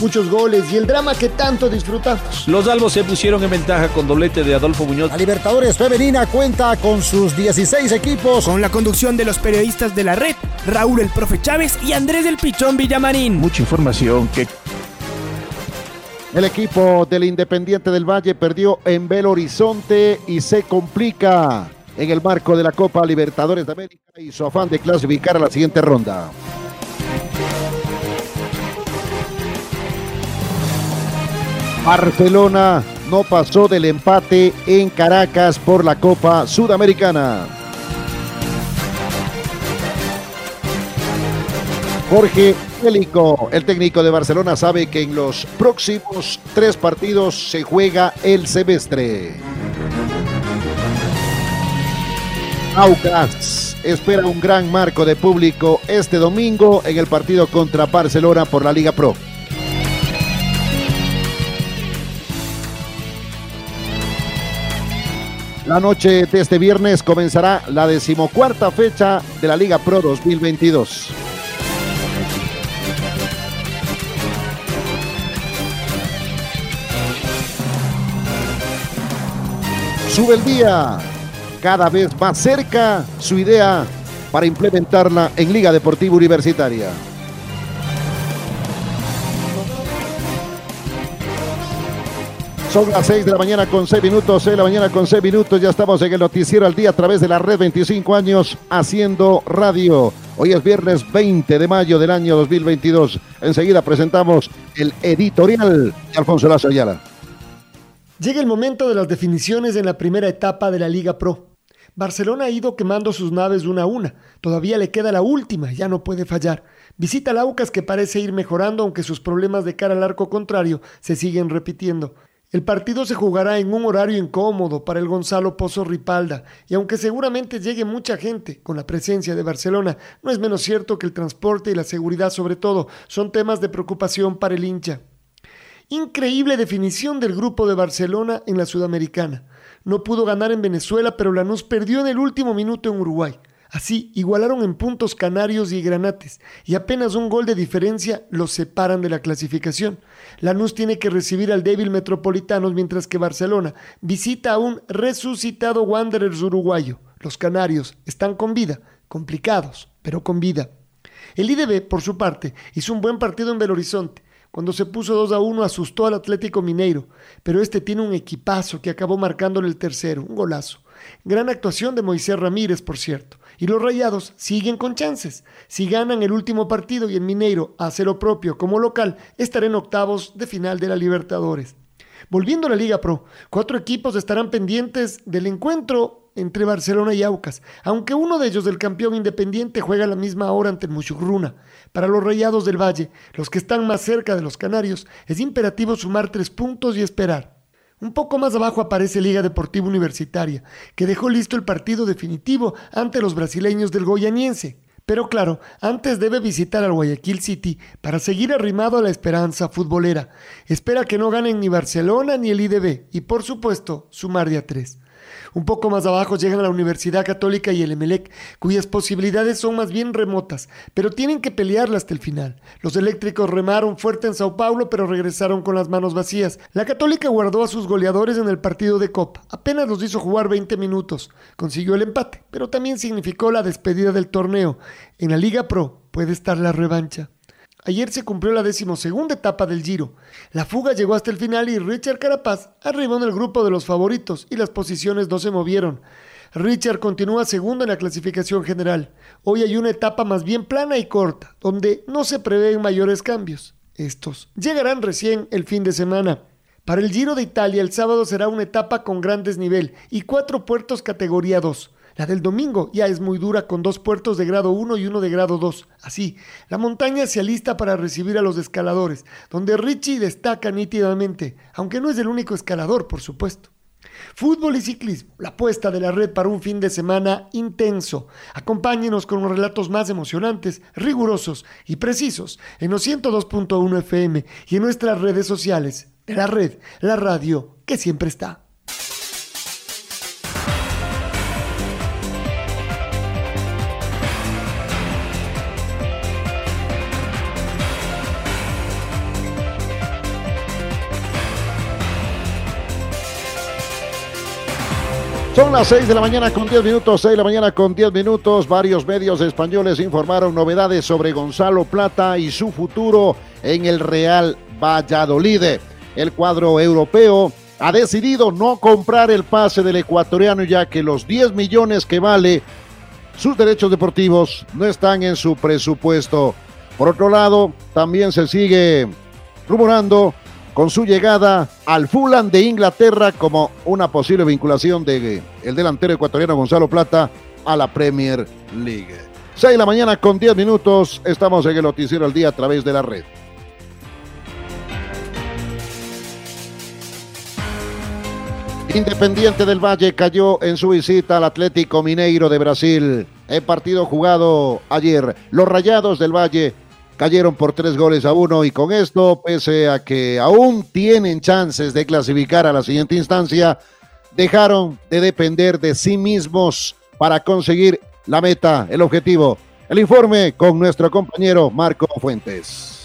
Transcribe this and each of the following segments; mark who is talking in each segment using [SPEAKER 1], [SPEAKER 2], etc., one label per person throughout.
[SPEAKER 1] muchos goles y el drama que tanto disfrutamos.
[SPEAKER 2] Los albos se pusieron en ventaja con doblete de Adolfo Muñoz.
[SPEAKER 3] La Libertadores Femenina cuenta con sus 16 equipos.
[SPEAKER 4] Con la conducción de los periodistas de la red, Raúl el Profe Chávez y Andrés del Pichón Villamarín.
[SPEAKER 2] Mucha información que...
[SPEAKER 3] El equipo del Independiente del Valle perdió en Belo Horizonte y se complica en el marco de la Copa Libertadores de América y su afán de clasificar a la siguiente ronda. Barcelona no pasó del empate en Caracas por la Copa Sudamericana. Jorge Hélico, el técnico de Barcelona, sabe que en los próximos tres partidos se juega el semestre. Aucas espera un gran marco de público este domingo en el partido contra Barcelona por la Liga Pro. La noche de este viernes comenzará la decimocuarta fecha de la Liga Pro 2022. Sube el día, cada vez más cerca su idea para implementarla en Liga Deportiva Universitaria. Son las 6 de la mañana con 6 minutos, 6 de la mañana con 6 minutos. Ya estamos en el noticiero al día a través de la red 25 años haciendo radio. Hoy es viernes 20 de mayo del año 2022. Enseguida presentamos el editorial de Alfonso Lazo Ayala.
[SPEAKER 1] Llega el momento de las definiciones en la primera etapa de la Liga Pro. Barcelona ha ido quemando sus naves una a una. Todavía le queda la última, ya no puede fallar. Visita al Aucas que parece ir mejorando, aunque sus problemas de cara al arco contrario se siguen repitiendo. El partido se jugará en un horario incómodo para el Gonzalo Pozo Ripalda y aunque seguramente llegue mucha gente con la presencia de Barcelona, no es menos cierto que el transporte y la seguridad sobre todo son temas de preocupación para el hincha. Increíble definición del grupo de Barcelona en la Sudamericana. No pudo ganar en Venezuela, pero Lanús perdió en el último minuto en Uruguay. Así, igualaron en puntos Canarios y Granates, y apenas un gol de diferencia los separan de la clasificación. Lanús tiene que recibir al débil Metropolitanos, mientras que Barcelona visita a un resucitado Wanderers uruguayo. Los Canarios están con vida, complicados, pero con vida. El IDB, por su parte, hizo un buen partido en Belo Horizonte. Cuando se puso 2 a 1 asustó al Atlético Mineiro, pero este tiene un equipazo que acabó marcándole el tercero, un golazo. Gran actuación de Moisés Ramírez, por cierto. Y los Rayados siguen con chances. Si ganan el último partido y el Mineiro hace lo propio como local, estarán octavos de final de la Libertadores. Volviendo a la Liga Pro, cuatro equipos estarán pendientes del encuentro entre Barcelona y Aucas, aunque uno de ellos, del campeón independiente, juega a la misma hora ante el. Para los Rayados del Valle, los que están más cerca de los Canarios, es imperativo sumar tres puntos y esperar. Un poco más abajo aparece Liga Deportiva Universitaria, que dejó listo el partido definitivo ante los brasileños del Goianiense. Pero claro, antes debe visitar al Guayaquil City para seguir arrimado a la esperanza futbolera. Espera que no ganen ni Barcelona ni el IDB y por supuesto sumar de a tres. Un poco más abajo llegan la Universidad Católica y el Emelec, cuyas posibilidades son más bien remotas, pero tienen que pelearla hasta el final. Los eléctricos remaron fuerte en Sao Paulo, pero regresaron con las manos vacías. La Católica guardó a sus goleadores en el partido de Copa, apenas los hizo jugar 20 minutos. Consiguió el empate, pero también significó la despedida del torneo. En la Liga Pro puede estar la revancha. Ayer se cumplió la decimosegunda etapa del Giro. La fuga llegó hasta el final y Richard Carapaz arribó en el grupo de los favoritos y las posiciones no se movieron. Richard continúa segundo en la clasificación general. Hoy hay una etapa más bien plana y corta, donde no se prevén mayores cambios. Estos llegarán recién el fin de semana. Para el Giro de Italia el sábado será una etapa con gran desnivel y cuatro puertos categoría 2. La del domingo ya es muy dura con dos puertos de grado 1 y uno de grado 2. Así, la montaña se alista para recibir a los escaladores, donde Richie destaca nítidamente, aunque no es el único escalador, por supuesto. Fútbol y ciclismo, la apuesta de la red para un fin de semana intenso. Acompáñenos con los relatos más emocionantes, rigurosos y precisos en los 102.1 FM y en nuestras redes sociales de la red, la radio que siempre está.
[SPEAKER 3] Son las 6 de la mañana con 10 minutos, 6 de la mañana con 10 minutos. Varios medios españoles informaron novedades sobre Gonzalo Plata y su futuro en el Real Valladolid. El cuadro europeo ha decidido no comprar el pase del ecuatoriano ya que los 10 millones que vale sus derechos deportivos no están en su presupuesto. Por otro lado, también se sigue rumorando con su llegada al Fulham de Inglaterra como una posible vinculación de el delantero ecuatoriano Gonzalo Plata a la Premier League. 6 de la mañana con 10 minutos, estamos en el noticiero al día a través de la red. Independiente del Valle cayó en su visita al Atlético Mineiro de Brasil. En partido jugado ayer, los Rayados del Valle cayeron por tres goles a uno y con esto, pese a que aún tienen chances de clasificar a la siguiente instancia, dejaron de depender de sí mismos para conseguir la meta, el objetivo. El informe con nuestro compañero Marco Fuentes.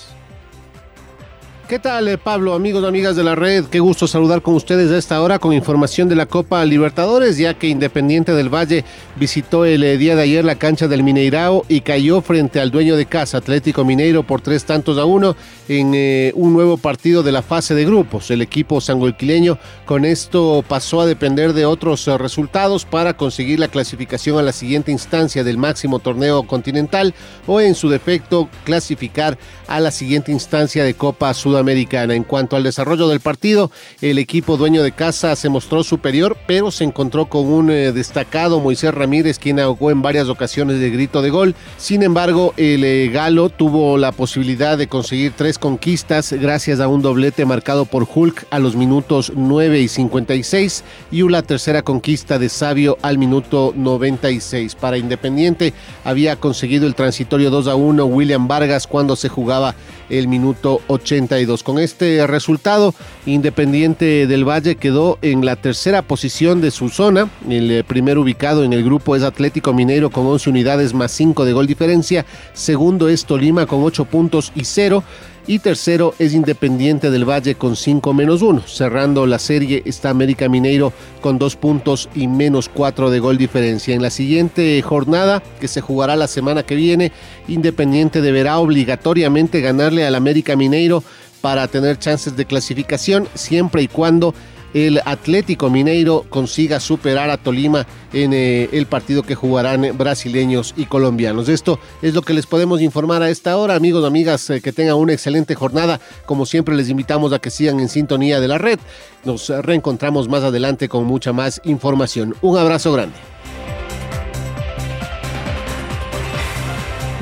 [SPEAKER 5] ¿Qué tal, eh, Pablo, amigos amigas de la red? Qué gusto saludar con ustedes a esta hora con información de la Copa Libertadores, ya que Independiente del Valle visitó el eh, día de ayer la cancha del Mineirao y cayó frente al dueño de casa, Atlético Mineiro, por tres tantos a uno en eh, un nuevo partido de la fase de grupos. El equipo sanguiquileño con esto pasó a depender de otros resultados para conseguir la clasificación a la siguiente instancia del máximo torneo continental o, en su defecto, clasificar a la siguiente instancia de Copa Sudamericana Americana. En cuanto al desarrollo del partido, el equipo dueño de casa se mostró superior, pero se encontró con un eh, destacado Moisés Ramírez, quien ahogó en varias ocasiones de grito de gol. Sin embargo, el eh, Galo tuvo la posibilidad de conseguir tres conquistas gracias a un doblete marcado por Hulk a los minutos 9 y 56 y una tercera conquista de Sabio al minuto 96. Para Independiente había conseguido el transitorio 2 a 1 William Vargas cuando se jugaba el minuto 82. Con este resultado, Independiente del Valle quedó en la tercera posición de su zona. El eh, primer ubicado en el grupo es Atlético Mineiro con 11 unidades más 5 de gol diferencia. Segundo es Tolima con 8 puntos y 0 y tercero es Independiente del Valle con 5 menos 1. Cerrando la serie está América Mineiro con 2 puntos y menos 4 de gol diferencia. En la siguiente jornada que se jugará la semana que viene, Independiente deberá obligatoriamente ganarle al América Mineiro para tener chances de clasificación siempre y cuando el Atlético Mineiro consiga superar a Tolima en eh, el partido que jugarán brasileños y colombianos. Esto es lo que les podemos informar a esta hora, amigos, amigas, eh, que tengan una excelente jornada. Como siempre, les invitamos a que sigan en sintonía de la red. Nos reencontramos más adelante con mucha más información. Un abrazo grande.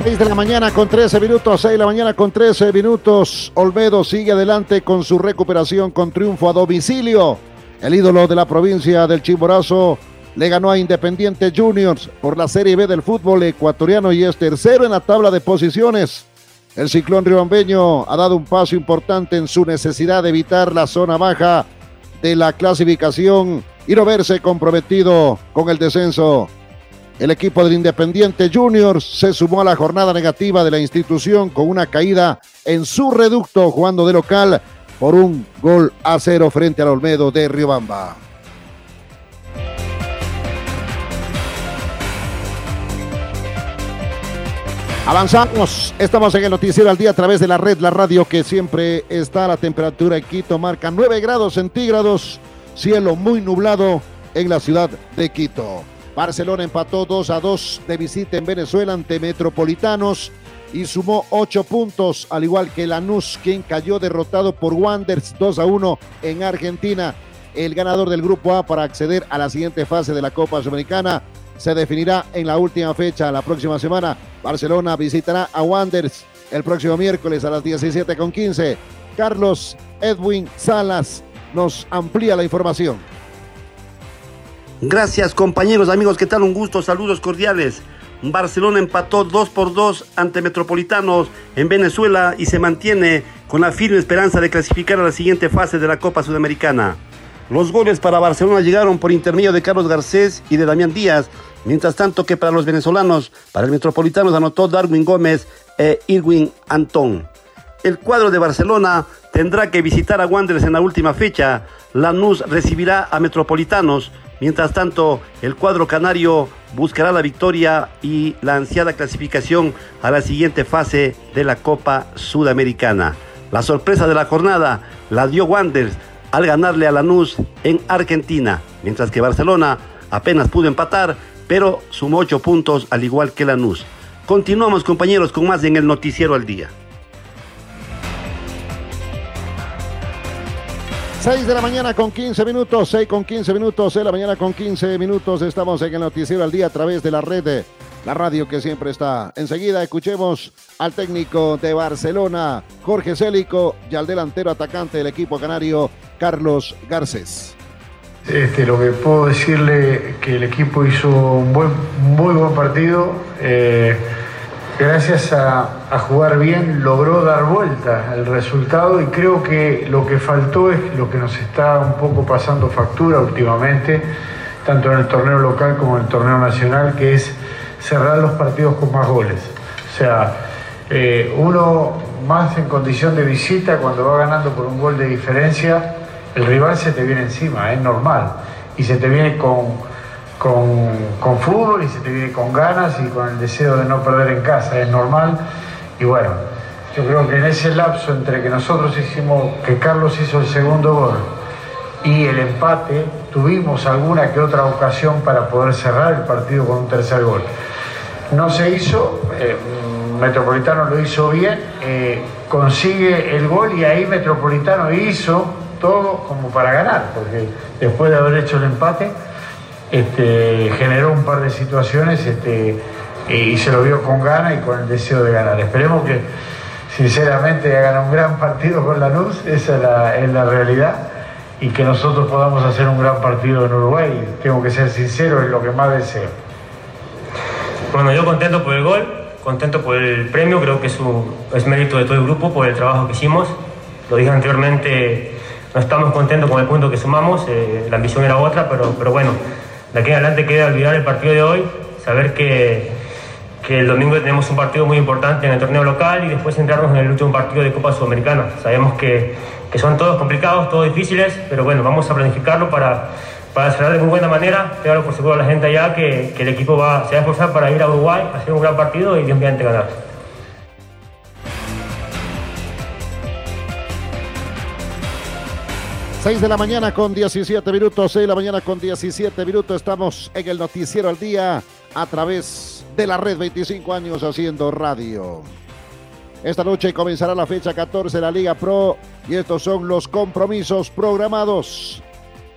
[SPEAKER 3] 6 de la mañana con 13 minutos, 6 de la mañana con 13 minutos. Olmedo sigue adelante con su recuperación con triunfo a domicilio. El ídolo de la provincia del Chimborazo le ganó a Independiente Juniors por la Serie B del fútbol ecuatoriano y es tercero en la tabla de posiciones. El ciclón riobambeño ha dado un paso importante en su necesidad de evitar la zona baja de la clasificación y no verse comprometido con el descenso. El equipo del Independiente Juniors se sumó a la jornada negativa de la institución con una caída en su reducto jugando de local por un gol a cero frente al Olmedo de Riobamba. Avanzamos, estamos en el noticiero al día a través de la red, la radio que siempre está a la temperatura en Quito, marca 9 grados centígrados, cielo muy nublado en la ciudad de Quito. Barcelona empató 2 a 2 de visita en Venezuela ante Metropolitanos y sumó 8 puntos, al igual que Lanús, quien cayó derrotado por Wanderers 2 a 1 en Argentina. El ganador del Grupo A para acceder a la siguiente fase de la Copa Sudamericana se definirá en la última fecha, la próxima semana. Barcelona visitará a Wanderers el próximo miércoles a las 17.15. Carlos Edwin Salas nos amplía la información.
[SPEAKER 6] Gracias compañeros, amigos, ¿qué tal? Un gusto, saludos cordiales. Barcelona empató 2 por 2 ante Metropolitanos en Venezuela y se mantiene con la firme esperanza de clasificar a la siguiente fase de la Copa Sudamericana. Los goles para Barcelona llegaron por intermedio de Carlos Garcés y de Damián Díaz, mientras tanto que para los venezolanos, para el Metropolitanos anotó Darwin Gómez e Irwin Antón. El cuadro de Barcelona tendrá que visitar a Wanderers en la última fecha. Lanús recibirá a Metropolitanos Mientras tanto, el cuadro canario buscará la victoria y la ansiada clasificación a la siguiente fase de la Copa Sudamericana. La sorpresa de la jornada la dio Wanderers al ganarle a Lanús en Argentina, mientras que Barcelona apenas pudo empatar, pero sumó ocho puntos al igual que Lanús. Continuamos compañeros con más en el noticiero al día.
[SPEAKER 3] 6 de la mañana con 15 minutos, 6 con 15 minutos, 6 de la mañana con 15 minutos. Estamos en el noticiero al día a través de la red, de la radio que siempre está. Enseguida escuchemos al técnico de Barcelona, Jorge Célico, y al delantero atacante del equipo canario, Carlos Garcés.
[SPEAKER 7] Este, lo que puedo decirle que el equipo hizo un buen, muy buen partido. Eh, gracias a, jugar bien logró dar vuelta el resultado y creo que lo que faltó es lo que nos está un poco pasando factura últimamente, tanto en el torneo local como en el torneo nacional, que es cerrar los partidos con más goles. O sea, eh, uno más en condición de visita, cuando va ganando por un gol de diferencia, el rival se te viene encima, es normal, y se te viene con con, fútbol y se te viene con ganas y con el deseo de no perder en casa, es normal. Y bueno, yo creo que en ese lapso entre que nosotros hicimos, que Carlos hizo el segundo gol y el empate, tuvimos alguna que otra ocasión para poder cerrar el partido con un tercer gol. No se hizo, eh, Metropolitano lo hizo bien, eh, consigue el gol y ahí Metropolitano hizo todo como para ganar, porque después de haber hecho el empate, este, generó un par de situaciones este, y se lo vio con ganas y con el deseo de ganar. Esperemos que sinceramente hagan un gran partido con la luz, esa es la, realidad, y que nosotros podamos hacer un gran partido en Uruguay. Tengo que ser sincero, es lo que más deseo.
[SPEAKER 8] Bueno, yo contento por el gol, contento por el premio, creo que es, es mérito de todo el grupo por el trabajo que hicimos. Lo dije anteriormente, no estamos contentos con el punto que sumamos, eh, la ambición era otra, pero, pero bueno, de aquí en adelante queda olvidar el partido de hoy, saber que, que el domingo tenemos un partido muy importante en el torneo local y después centrarnos en el último partido de Copa Sudamericana. Sabemos que, que son todos complicados, todos difíciles, pero bueno, vamos a planificarlo para, para cerrar de muy buena manera. Claro, por seguro a la gente allá que, el equipo va, se va a esforzar para ir a Uruguay, hacer un gran partido y bien ganar.
[SPEAKER 3] 6 de la mañana con 17 minutos, 6 de la mañana con 17 minutos. Estamos en el Noticiero al Día a través de la red 25 años haciendo radio. Esta noche comenzará la fecha 14 de la Liga Pro y estos son los compromisos programados.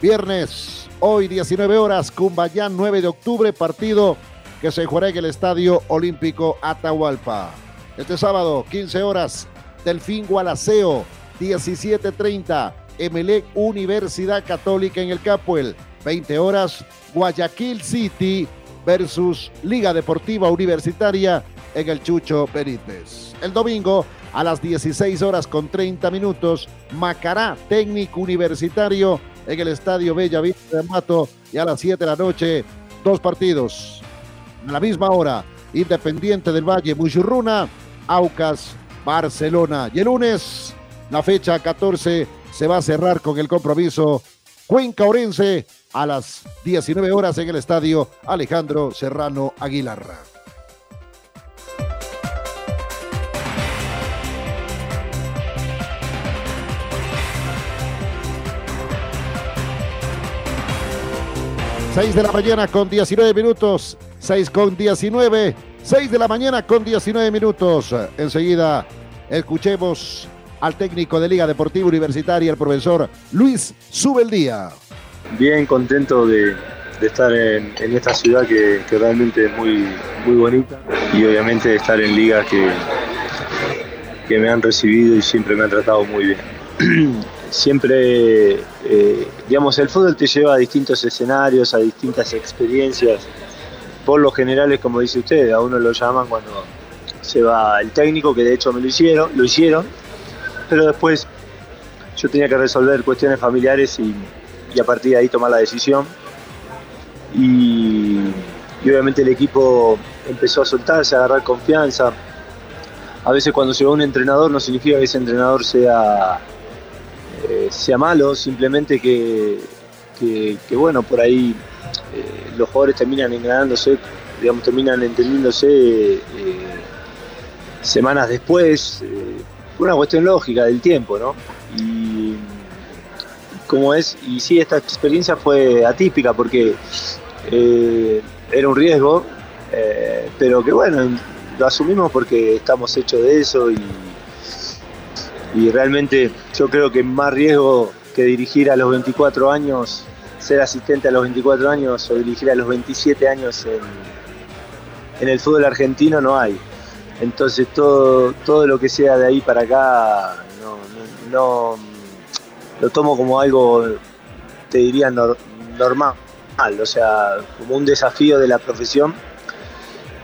[SPEAKER 3] Viernes, hoy 19 horas, Cumbayán 9 de octubre, partido que se jugará en el Estadio Olímpico Atahualpa. Este sábado, 15 horas, Delfín Gualaceo, 17.30. Emelec Universidad Católica en el Capuel. 20 horas, Guayaquil City versus Liga Deportiva Universitaria en el Chucho Benítez. El domingo a las 16 horas con 30 minutos, Macará Técnico Universitario en el Estadio Bella Vista de Mato y a las 7 de la noche, dos partidos. A la misma hora, Independiente del Valle, Muchurruna, Aucas, Barcelona. Y el lunes, la fecha 14 se va a cerrar con el compromiso Cuenca Orense a las 19 horas en el estadio Alejandro Serrano Aguilar. Seis de la mañana con 19 minutos. 6 con 19. 6 de la mañana con 19 minutos. Enseguida escuchemos al técnico de Liga Deportiva Universitaria, el profesor Luis Subeldía.
[SPEAKER 9] Bien contento de, estar en, esta ciudad que, realmente es muy, muy bonita y obviamente de estar en ligas que, que me han recibido y siempre me han tratado muy bien. siempre, eh, digamos, el fútbol te lleva a distintos escenarios, a distintas experiencias. Por lo general como dice usted, a uno lo llaman cuando se va el técnico, que de hecho me lo hicieron, lo hicieron, pero después yo tenía que resolver cuestiones familiares y, a partir de ahí tomar la decisión. Y, obviamente el equipo empezó a soltarse, a agarrar confianza. A veces cuando se va un entrenador no significa que ese entrenador sea eh, sea malo, simplemente que, bueno, por ahí eh, los jugadores terminan enganándose, digamos, terminan entendiéndose eh, semanas después, una cuestión lógica del tiempo, ¿no? Y como es, y sí, esta experiencia fue atípica porque era un riesgo, pero que bueno, lo asumimos porque estamos hechos de eso y y realmente yo creo que más riesgo que dirigir a los 24 años, ser asistente a los 24 años o dirigir a los 27 años en, el fútbol argentino no hay. Entonces todo, todo lo que sea de ahí para acá no, lo tomo como algo, te diría, normal, o sea, como un desafío de la profesión.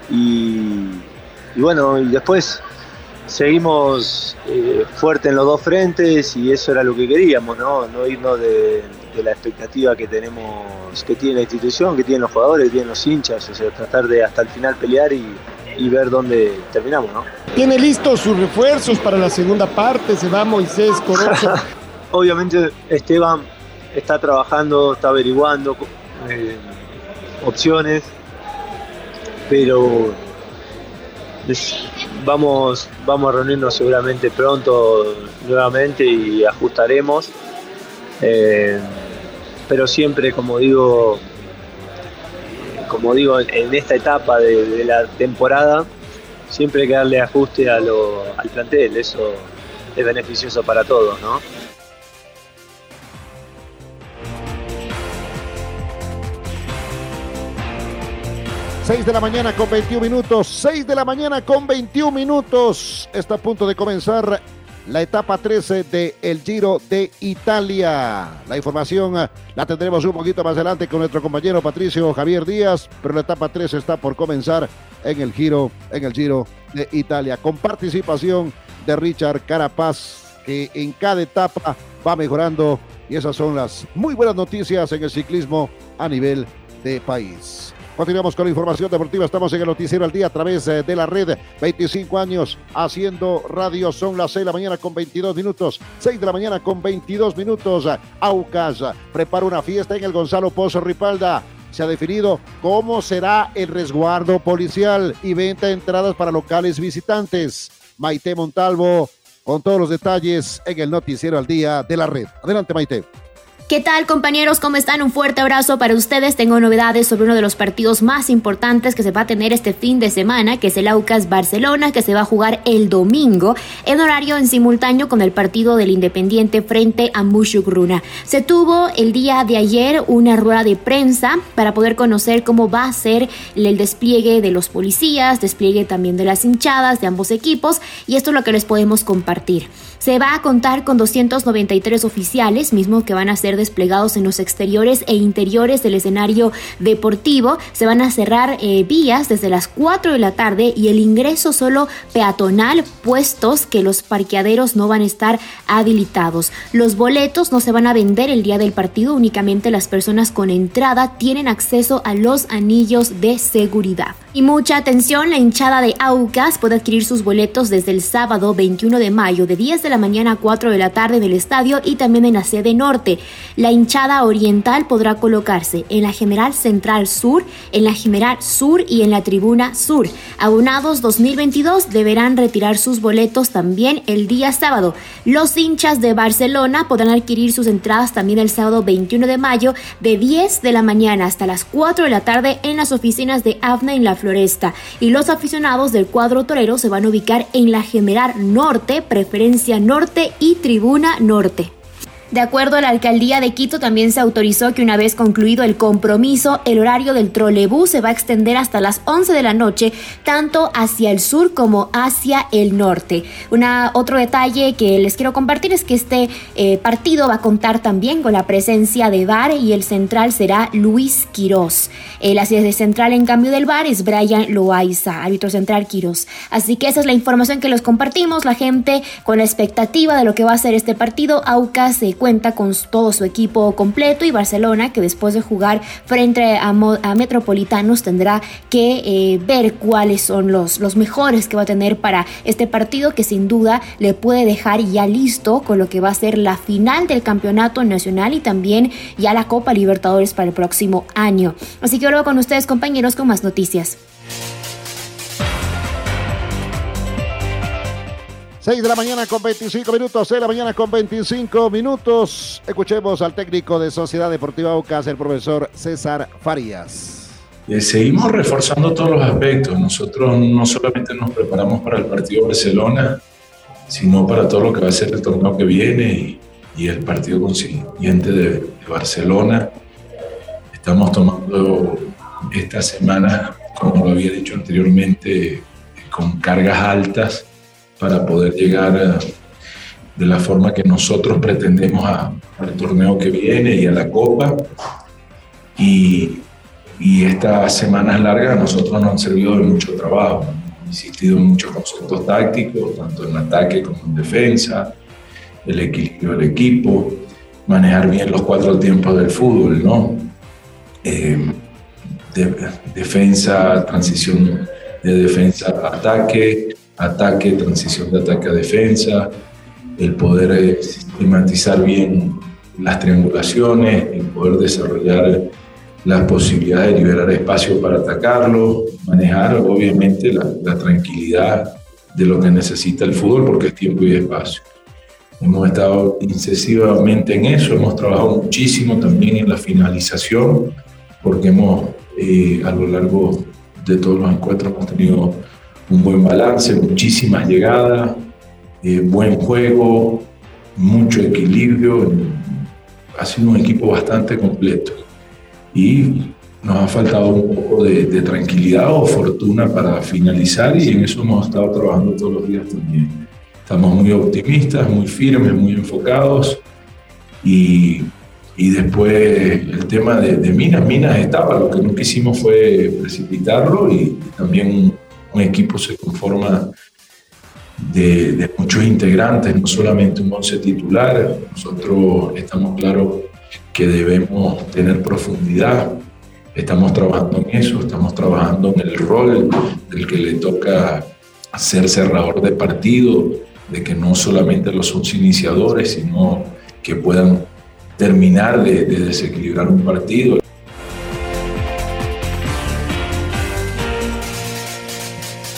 [SPEAKER 9] Y, y bueno, y después seguimos eh, fuerte en los dos frentes y eso era lo que queríamos, ¿no? No irnos de, la expectativa que tenemos, que tiene la institución, que tienen los jugadores, que tienen los hinchas, o sea, tratar de hasta el final pelear y, ver dónde terminamos, ¿no?
[SPEAKER 1] ¿Tiene listos sus refuerzos para la segunda parte? ¿Se va Moisés Corozo?
[SPEAKER 9] Obviamente Esteban está trabajando, está averiguando eh, opciones, pero vamos, vamos a reunirnos seguramente pronto nuevamente y ajustaremos. Eh, pero siempre, como digo, como digo, en esta etapa de, la temporada, siempre hay que darle ajuste a lo, al plantel, eso es beneficioso para todos, ¿no?
[SPEAKER 3] 6 de la mañana con 21 minutos. 6 de la mañana con 21 minutos. Está a punto de comenzar la etapa 13 de el Giro de Italia. La información ah, la tendremos un poquito más adelante con nuestro compañero Patricio Javier Díaz, pero la etapa 13 está por comenzar en el Giro, en el Giro de Italia, con participación de Richard Carapaz, que en cada etapa va mejorando y esas son las muy buenas noticias en el ciclismo a nivel de país. Continuamos con la información deportiva. Estamos en el Noticiero al Día a través eh, de la red. 25 años haciendo radio. Son las 6 de la mañana con 22 minutos. 6 de la mañana con 22 minutos. Aucas prepara una fiesta en el Gonzalo Pozo Ripalda. Se ha definido cómo será el resguardo policial y venta de entradas para locales visitantes. Maite Montalvo con todos los detalles en el Noticiero al Día de la red. Adelante, Maite.
[SPEAKER 10] ¿Qué tal compañeros? ¿Cómo están? Un fuerte abrazo para ustedes. Tengo novedades sobre uno de los partidos más importantes que se va a tener este fin de semana, que es el Aucas Barcelona, que se va a jugar el domingo en horario en simultáneo con el partido del Independiente frente a Mushugruna. Se tuvo el día de ayer una rueda de prensa para poder conocer cómo va a ser el despliegue de los policías, despliegue también de las hinchadas de ambos equipos y esto es lo que les podemos compartir. Se va a contar con 293 oficiales, mismos que van a ser desplegados en los exteriores e interiores del escenario deportivo. Se van a cerrar eh, vías desde las 4 de la tarde y el ingreso solo peatonal, puestos que los parqueaderos no van a estar habilitados. Los boletos no se van a vender el día del partido, únicamente las personas con entrada tienen acceso a los anillos de seguridad. Y mucha atención, la hinchada de Aucas puede adquirir sus boletos desde el sábado 21 de mayo de 10 de la mañana a 4 de la tarde en el estadio y también en la sede norte. La hinchada oriental podrá colocarse en la General Central Sur, en la General Sur y en la Tribuna Sur. Abonados 2022 deberán retirar sus boletos también el día sábado. Los hinchas de Barcelona podrán adquirir sus entradas también el sábado 21 de mayo de 10 de la mañana hasta las 4 de la tarde en las oficinas de AFNA en la Floresta. Y los aficionados del cuadro torero se van a ubicar en la General Norte, preferencia Norte y Tribuna Norte. De acuerdo a la alcaldía de Quito, también se autorizó que una vez concluido el compromiso, el horario del trolebús se va a extender hasta las 11 de la noche, tanto hacia el sur como hacia el norte. Una, otro detalle que les quiero compartir es que este eh, partido va a contar también con la presencia de VAR y el central será Luis Quirós. El de central en cambio del VAR es Brian Loaiza, árbitro central Quirós. Así que esa es la información que les compartimos. La gente con la expectativa de lo que va a ser este partido, Aucas se cuenta con todo su equipo completo y Barcelona, que después de jugar frente a, Metropolitanos, tendrá que eh, ver cuáles son los, los mejores que va a tener para este partido, que sin duda le puede dejar ya listo con lo que va a ser la final del campeonato nacional y también ya la Copa Libertadores para el próximo año. Así que vuelvo con ustedes, compañeros, con más noticias.
[SPEAKER 3] 6 de la mañana con 25 minutos, 6 de la mañana con 25 minutos. Escuchemos al técnico de Sociedad Deportiva Aucas, el profesor César Farías.
[SPEAKER 11] Eh, seguimos reforzando todos los aspectos. Nosotros no solamente nos preparamos para el partido Barcelona, sino para todo lo que va a ser el torneo que viene y, el partido consiguiente de, de Barcelona. Estamos tomando esta semana, como lo había dicho anteriormente, con cargas altas para poder llegar eh, de la forma que nosotros pretendemos al torneo que viene y a la Copa. Y, y estas semanas largas a nosotros nos han servido de mucho trabajo. Hemos insistido en muchos conceptos tácticos, tanto en ataque como en defensa, el equilibrio del equipo, manejar bien los cuatro tiempos del fútbol, ¿no? Eh, defensa, transición de defensa a ataque, ataque, transición de ataque a defensa, el poder eh, sistematizar bien las triangulaciones, el poder desarrollar las posibilidades de liberar espacio para atacarlo, manejar obviamente la tranquilidad de lo que necesita el fútbol porque es tiempo y espacio. Hemos estado incesivamente en eso, hemos trabajado muchísimo también en la finalización, porque hemos eh, a lo largo de todos los encuentros hemos tenido un buen balance, muchísimas llegadas, eh, buen juego, mucho equilibrio. Ha sido un equipo bastante completo y nos ha faltado un poco de, tranquilidad o fortuna para finalizar y en eso hemos estado trabajando todos los días también. Estamos muy optimistas, muy firmes, muy enfocados y, y después el tema de, Minas, Minas estaba, lo que nunca hicimos fue precipitarlo y también un equipo se conforma de, muchos integrantes, no solamente un once titular. Nosotros estamos claros que debemos tener profundidad. Estamos trabajando en eso, estamos trabajando en el rol del que le toca ser cerrador de partido, de que no solamente los once iniciadores, sino que puedan terminar de desequilibrar un partido.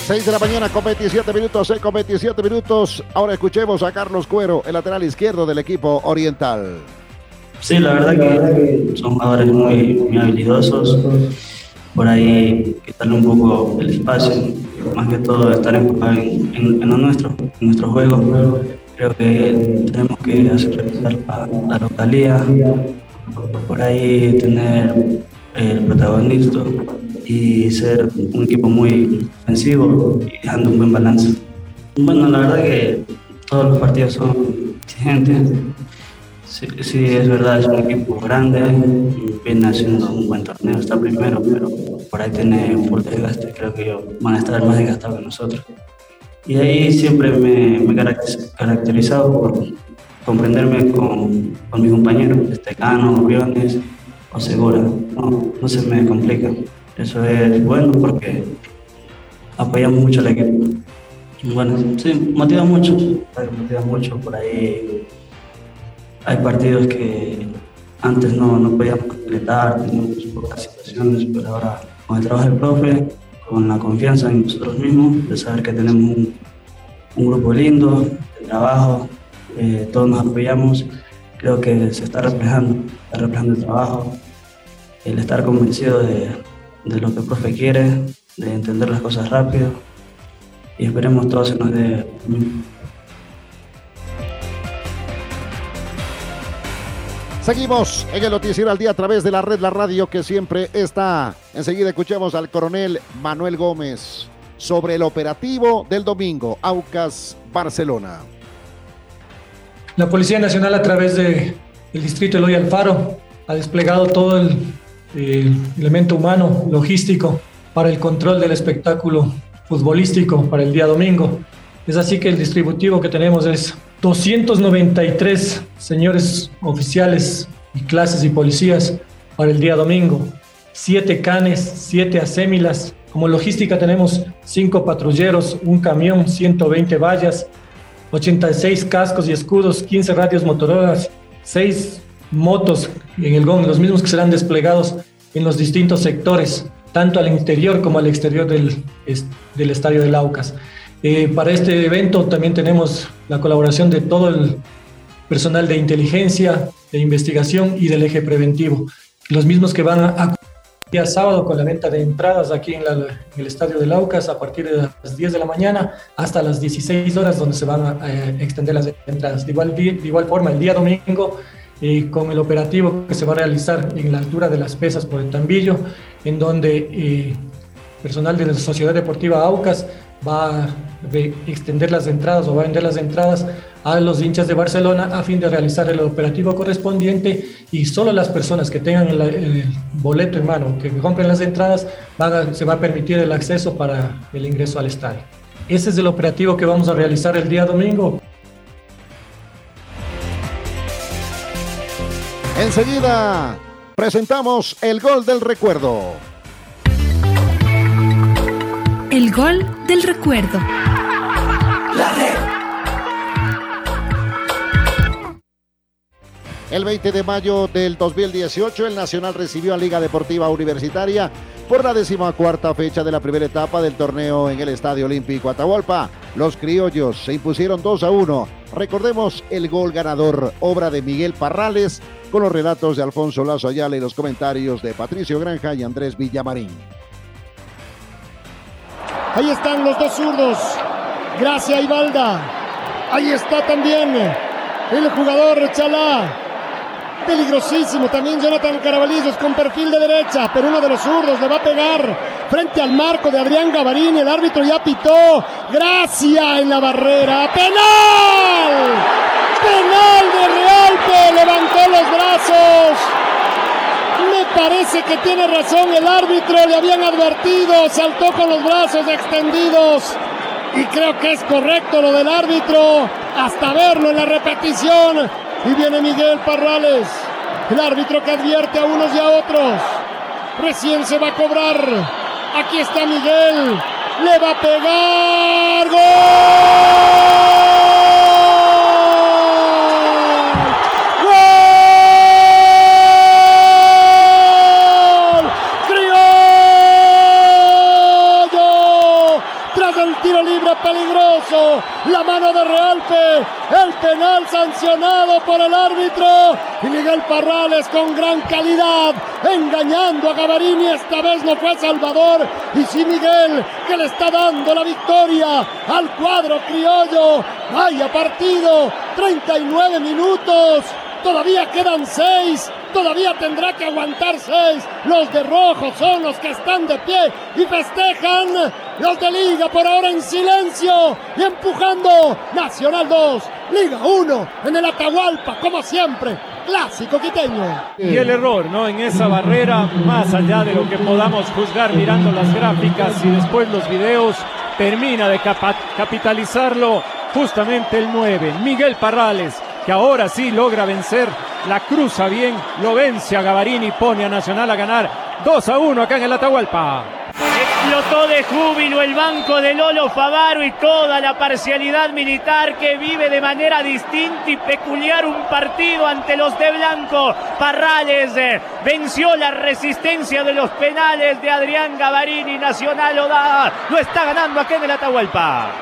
[SPEAKER 3] 6 de la mañana con 27 minutos, 6 con 27 minutos. Ahora escuchemos a Carlos Cuero, el lateral izquierdo del equipo oriental.
[SPEAKER 12] Sí, la verdad que son jugadores muy, muy habilidosos. Por ahí quitarle un poco el espacio, más que todo estar enfocado en, en, lo nuestro, en nuestro juego. Creo que tenemos que hacer revisar la, localía, por ahí tener el protagonista y ser un equipo muy ofensivo y dejando un buen balance. Bueno, la verdad que todos los partidos son exigentes. Sí, es verdad, es un equipo grande, viene haciendo un buen torneo, está primero, pero por ahí tiene un fuerte desgaste, creo que ellos van a estar más desgastados que nosotros. Y ahí siempre me, he caracterizado por comprenderme con, con mis compañeros, Estecano, Briones o Segura, no, no se me complica. Eso es bueno porque apoyamos mucho al equipo. Bueno, sí, motiva mucho, motiva mucho. Por ahí hay partidos que antes no, no podíamos completar, teníamos pocas situaciones, pero ahora con el trabajo del profe, con la confianza en nosotros mismos, de saber que tenemos un, grupo lindo, de trabajo, eh, todos nos apoyamos, creo que se está reflejando, está reflejando el trabajo, el estar convencido de, lo que el profe quiere, de entender las cosas rápido y esperemos todos se nos dé
[SPEAKER 3] Seguimos en el noticiero al día a través de la red La Radio que siempre está. Enseguida escuchamos al coronel Manuel Gómez sobre el operativo del domingo, Aucas, Barcelona.
[SPEAKER 13] La Policía Nacional a través del distrito Eloy Alfaro ha desplegado todo el elemento humano, logístico, para el control del espectáculo futbolístico para el día domingo. Es así que el distributivo que tenemos es 293 señores oficiales y clases y policías para el día domingo, 7 canes, 7 asémilas. Como logística tenemos 5 patrulleros, un camión, 120 vallas, 86 cascos y escudos, 15 radios motoras, 6 motos en el GON, los mismos que serán desplegados en los distintos sectores, tanto al interior como al exterior del, del estadio de Laucas. Eh, para este evento también tenemos la colaboración de todo el personal de inteligencia, de investigación y del eje preventivo. Los mismos que van a día sábado con la venta de entradas aquí en, el estadio de Laucas a partir de las 10 de la mañana hasta las 16 horas donde se van a, extender las entradas. De igual, de igual forma, el día domingo eh, con el operativo que se va a realizar en la altura de las pesas por el Tambillo, en donde eh, personal de la Sociedad Deportiva Aucas va a extender las entradas o va a vender las entradas a los hinchas de Barcelona a fin de realizar el operativo correspondiente y solo las personas que tengan el, boleto en mano, que compren las entradas, se va a permitir el acceso para el ingreso al estadio. Ese es el operativo que vamos a realizar el día domingo.
[SPEAKER 3] Enseguida presentamos el gol del recuerdo.
[SPEAKER 14] El gol del recuerdo. La red.
[SPEAKER 3] El 20 de mayo del 2018, el Nacional recibió a Liga Deportiva Universitaria por la decimocuarta fecha de la primera etapa del torneo en el Estadio Olímpico Atahualpa. Los criollos se impusieron 2 a 1. Recordemos el gol ganador, obra de Miguel Parrales, con los relatos de Alfonso Lazo Ayala y los comentarios de Patricio Granja y Andrés Villamarín.
[SPEAKER 1] Ahí están los dos zurdos. Gracias, Ibalda. Ahí está también el jugador Chalá. Peligrosísimo también Jonathan Carabalillos con perfil de derecha, pero uno de los zurdos le va a pegar frente al marco de Adrián Gavarini. El árbitro ya pitó. Gracia en la barrera. ¡Penal! ¡Penal de Realpe! Levantó los brazos. Parece que tiene razón el árbitro, le habían advertido, saltó con los brazos extendidos. Y creo que es correcto lo del árbitro, hasta verlo en la repetición. Y viene Miguel Parrales, el árbitro que advierte a unos y a otros. Recién se va a cobrar. Aquí está Miguel, le va a pegar. ¡Gol! Mano de Realpe. El penal sancionado por el árbitro. Y Miguel Parrales con gran calidad. Engañando a Gavarini. Esta vez no fue Salvador. Y sí Miguel que le está dando la victoria al cuadro criollo. Vaya partido. 39 minutos. Todavía quedan seis. Todavía tendrá que aguantar seis. Los de rojo son los que están de pie y festejan. Los de Liga por ahora en silencio y empujando. Nacional 2, Liga 1 en el Atahualpa, como siempre. Clásico quiteño.
[SPEAKER 15] Y el error, ¿no? En esa barrera, más allá de lo que podamos juzgar mirando las gráficas y después los videos, termina de capitalizarlo justamente el 9, Miguel Parrales, que ahora sí logra vencer, la cruza bien, lo vence a Gavarini, pone a Nacional a ganar 2 a 1 acá en el Atahualpa.
[SPEAKER 16] Explotó de júbilo el banco de Lolo Favaro y toda la parcialidad militar que vive de manera distinta y peculiar un partido ante los de Blanco. Parrales eh, venció la resistencia de los penales de Adrián Gavarini. Nacional lo da, lo está ganando aquí en el Atahualpa.